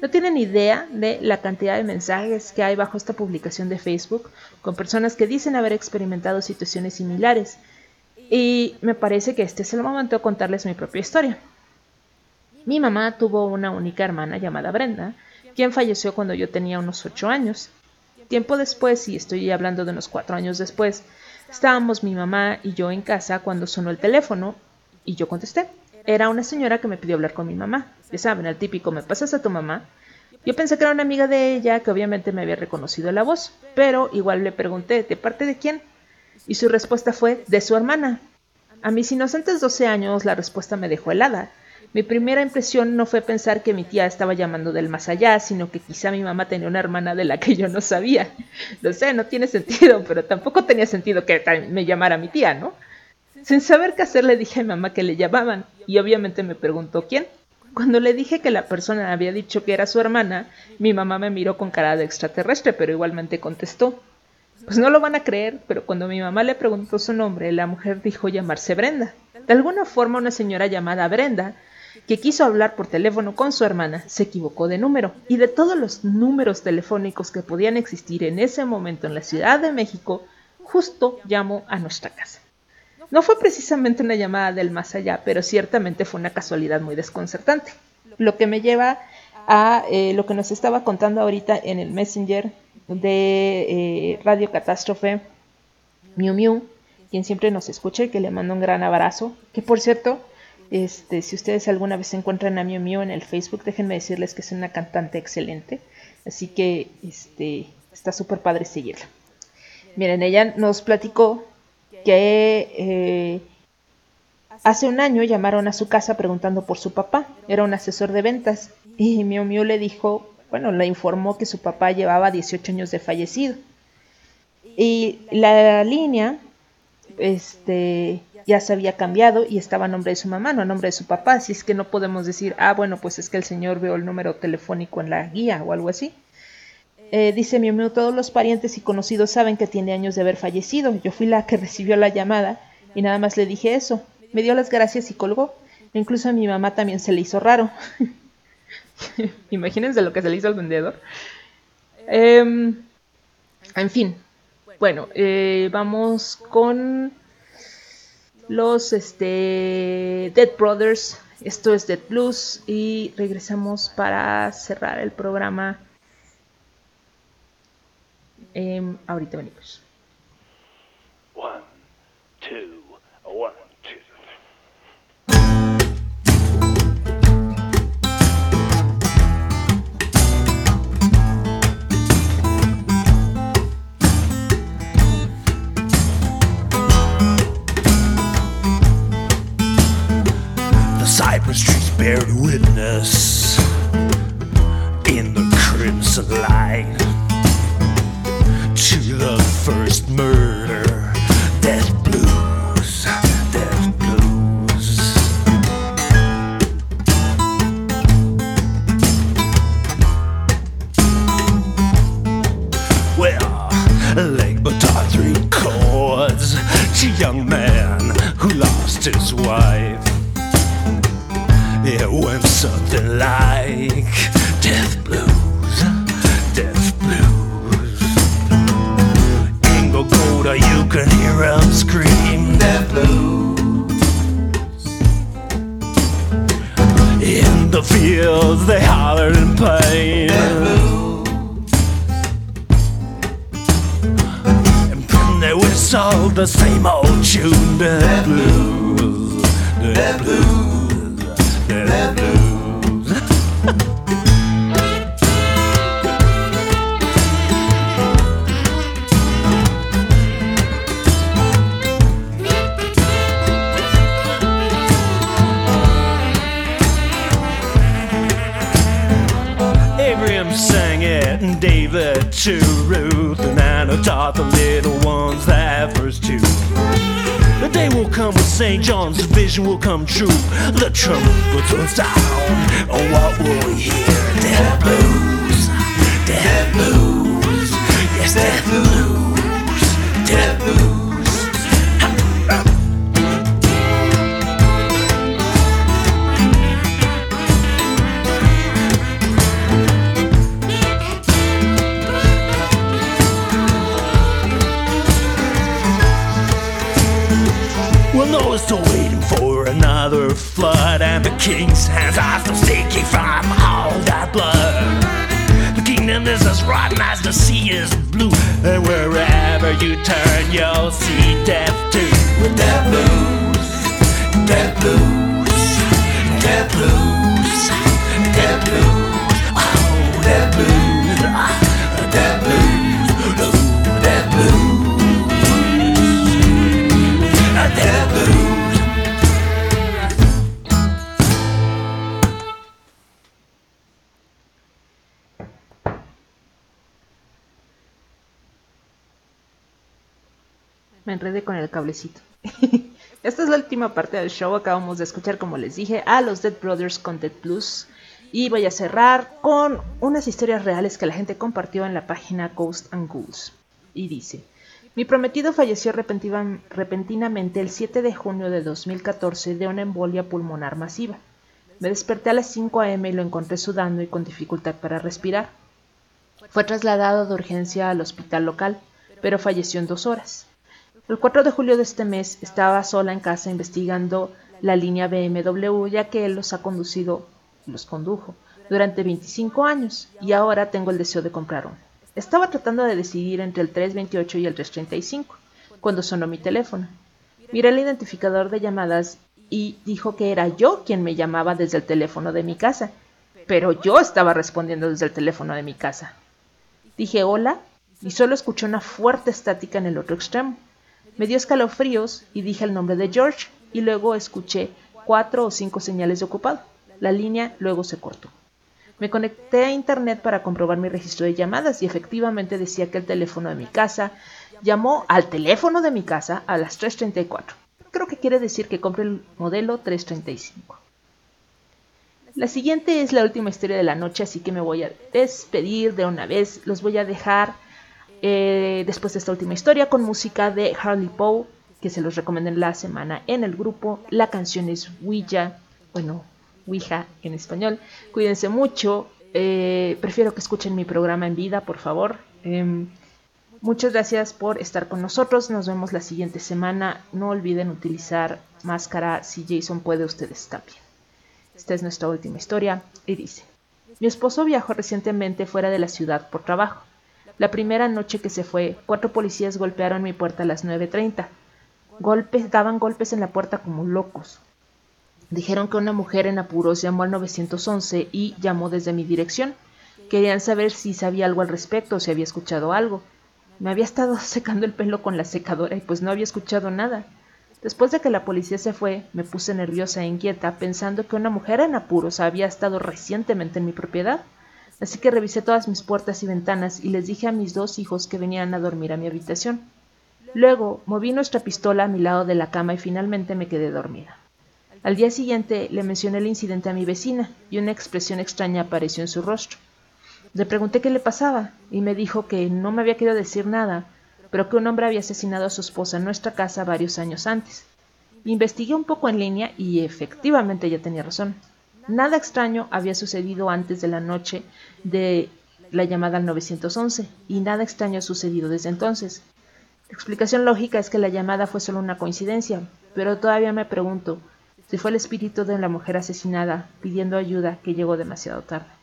No tienen idea de la cantidad de mensajes que hay bajo esta publicación de Facebook con personas que dicen haber experimentado situaciones similares. Y me parece que este es el momento de contarles mi propia historia. Mi mamá tuvo una única hermana llamada Brenda, quien falleció cuando yo tenía unos 8 años. Tiempo después, y estoy hablando de unos 4 años después, estábamos mi mamá y yo en casa cuando sonó el teléfono y yo contesté. Era una señora que me pidió hablar con mi mamá. Ya saben, el típico, ¿me pasas a tu mamá? Yo pensé que era una amiga de ella que obviamente me había reconocido la voz, pero igual le pregunté, ¿de parte de quién? Y su respuesta fue, de su hermana. A mis inocentes 12 años la respuesta me dejó helada. Mi primera impresión no fue pensar que mi tía estaba llamando del más allá, sino que quizá mi mamá tenía una hermana de la que yo no sabía. Lo sé, no tiene sentido, pero tampoco tenía sentido que me llamara mi tía, ¿no? Sin saber qué hacer le dije a mi mamá que le llamaban y obviamente me preguntó quién. Cuando le dije que la persona había dicho que era su hermana, mi mamá me miró con cara de extraterrestre, pero igualmente contestó. Pues no lo van a creer, pero cuando mi mamá le preguntó su nombre, la mujer dijo llamarse Brenda. De alguna forma una señora llamada Brenda, que quiso hablar por teléfono con su hermana, se equivocó de número, y de todos los números telefónicos que podían existir en ese momento en la Ciudad de México, justo llamó a nuestra casa. No fue precisamente una llamada del más allá, pero ciertamente fue una casualidad muy desconcertante. Lo que me lleva a eh, lo que nos estaba contando ahorita en el Messenger de eh, Radio Catástrofe, Miu Miu, quien siempre nos escucha y que le mando un gran abrazo. Que por cierto, este, si ustedes alguna vez encuentran a Miu Miu en el Facebook, déjenme decirles que es una cantante excelente. Así que este, está súper padre seguirla. Miren, ella nos platicó que eh, hace un año llamaron a su casa preguntando por su papá. Era un asesor de ventas. Y Miu Miu le dijo, bueno, le informó que su papá llevaba 18 años de fallecido. Y la línea este, ya se había cambiado y estaba a nombre de su mamá, no a nombre de su papá. Así es que no podemos decir, ah, bueno, pues es que el señor vio el número telefónico en la guía o algo así. Eh, dice Miu Miu, todos los parientes y conocidos saben que tiene años de haber fallecido. Yo fui la que recibió la llamada y nada más le dije eso. Me dio las gracias y colgó. Incluso a mi mamá también se le hizo raro. Imagínense lo que se le hizo al vendedor. Em, en fin, bueno, eh, vamos con los este, Dead Brothers. Esto es Dead Blues y regresamos para cerrar el programa. Em, ahorita venimos. One, two, one, bear witness in the crimson light to the first murder. Death blues, death blues. Well, leg guitar, three chords. To young man who lost his wife. It went something like Death Blues, Death Blues. In Gogoda, you can hear 'em scream Death Blues. In the fields, they holler in pain. Death And they whistle the same old tune Death Blues, Death Blues, Death Blues. Abraham sang it, and David to Ruth, and I taught the little ones that verse too. The day will come when St. John's vision will come true. The trumpets will sound, oh, and what will we hear? Death blues, death blues, yes, death blues, death blues. King's hands are still stinking from all that blood. The kingdom is as rotten as the sea is blue, and wherever you turn, you'll see death too. With death blues, death blues, death blues, Me enredé con el cablecito. esta es la última parte del show. Acabamos de escuchar, como les dije, a los Dead Brothers con Dead Plus. Y voy a cerrar con unas historias reales que la gente compartió en la página Ghost and Ghouls. Y dice, mi prometido falleció repentinamente el 7 de junio de 2014 de una embolia pulmonar masiva. Me desperté a las 5 a.m. y lo encontré sudando y con dificultad para respirar. Fue trasladado de urgencia al hospital local, pero falleció en dos horas. El 4 de julio de este mes estaba sola en casa investigando la línea BMW, ya que él los ha conducido, los condujo, durante 25 años y ahora tengo el deseo de comprar uno. Estaba tratando de decidir entre el 328 y el 335 cuando sonó mi teléfono. Miré el identificador de llamadas y dijo que era yo quien me llamaba desde el teléfono de mi casa, pero yo estaba respondiendo desde el teléfono de mi casa. Dije hola y solo escuché una fuerte estática en el otro extremo. Me dio escalofríos y dije el nombre de George y luego escuché cuatro o cinco señales de ocupado. La línea luego se cortó. Me conecté a internet para comprobar mi registro de llamadas y efectivamente decía que el teléfono de mi casa llamó al teléfono de mi casa a las 3.34. Creo que quiere decir que compre el modelo 335. La siguiente es la última historia de la noche, así que me voy a despedir de una vez. Los voy a dejar eh, después de esta última historia con música de Harley Poe, que se los recomendé la semana en el grupo. La canción es Ouija, bueno, Ouija en español. Cuídense mucho. eh, prefiero que escuchen mi programa en vida, por favor. Em, muchas gracias por estar con nosotros. Nos vemos la siguiente semana. No olviden utilizar máscara. Si Jason puede, ustedes también. Esta es nuestra última historia y dice, mi esposo viajó recientemente fuera de la ciudad por trabajo. La primera noche que se fue, cuatro policías golpearon mi puerta a las 9.30. Golpes, daban golpes en la puerta como locos. Dijeron que una mujer en apuros llamó al 911 y llamó desde mi dirección. Querían saber si sabía algo al respecto o si había escuchado algo. Me había estado secando el pelo con la secadora y pues no había escuchado nada. Después de que la policía se fue, me puse nerviosa e inquieta pensando que una mujer en apuros había estado recientemente en mi propiedad. Así que revisé todas mis puertas y ventanas y les dije a mis dos hijos que venían a dormir a mi habitación. Luego moví nuestra pistola a mi lado de la cama y finalmente me quedé dormida. Al día siguiente le mencioné el incidente a mi vecina y una expresión extraña apareció en su rostro. Le pregunté qué le pasaba y me dijo que no me había querido decir nada, pero que un hombre había asesinado a su esposa en nuestra casa varios años antes. Investigué un poco en línea y efectivamente ella tenía razón. Nada extraño había sucedido antes de la noche de la llamada al 911 y nada extraño ha sucedido desde entonces. La explicación lógica es que la llamada fue solo una coincidencia, pero todavía me pregunto si fue el espíritu de la mujer asesinada pidiendo ayuda que llegó demasiado tarde.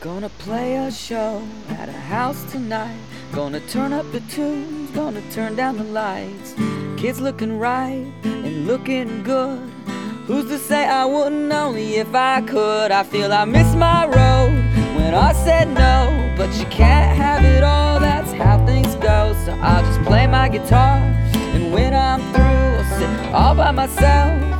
Gonna play a show at a house tonight. Gonna turn up the tunes, gonna turn down the lights. Kids looking right and looking good. Who's to say I wouldn't only if I could? I feel I missed my road when I said no. But you can't have it all, that's how things go. So I'll just play my guitar. And when I'm through, I'll sit all by myself,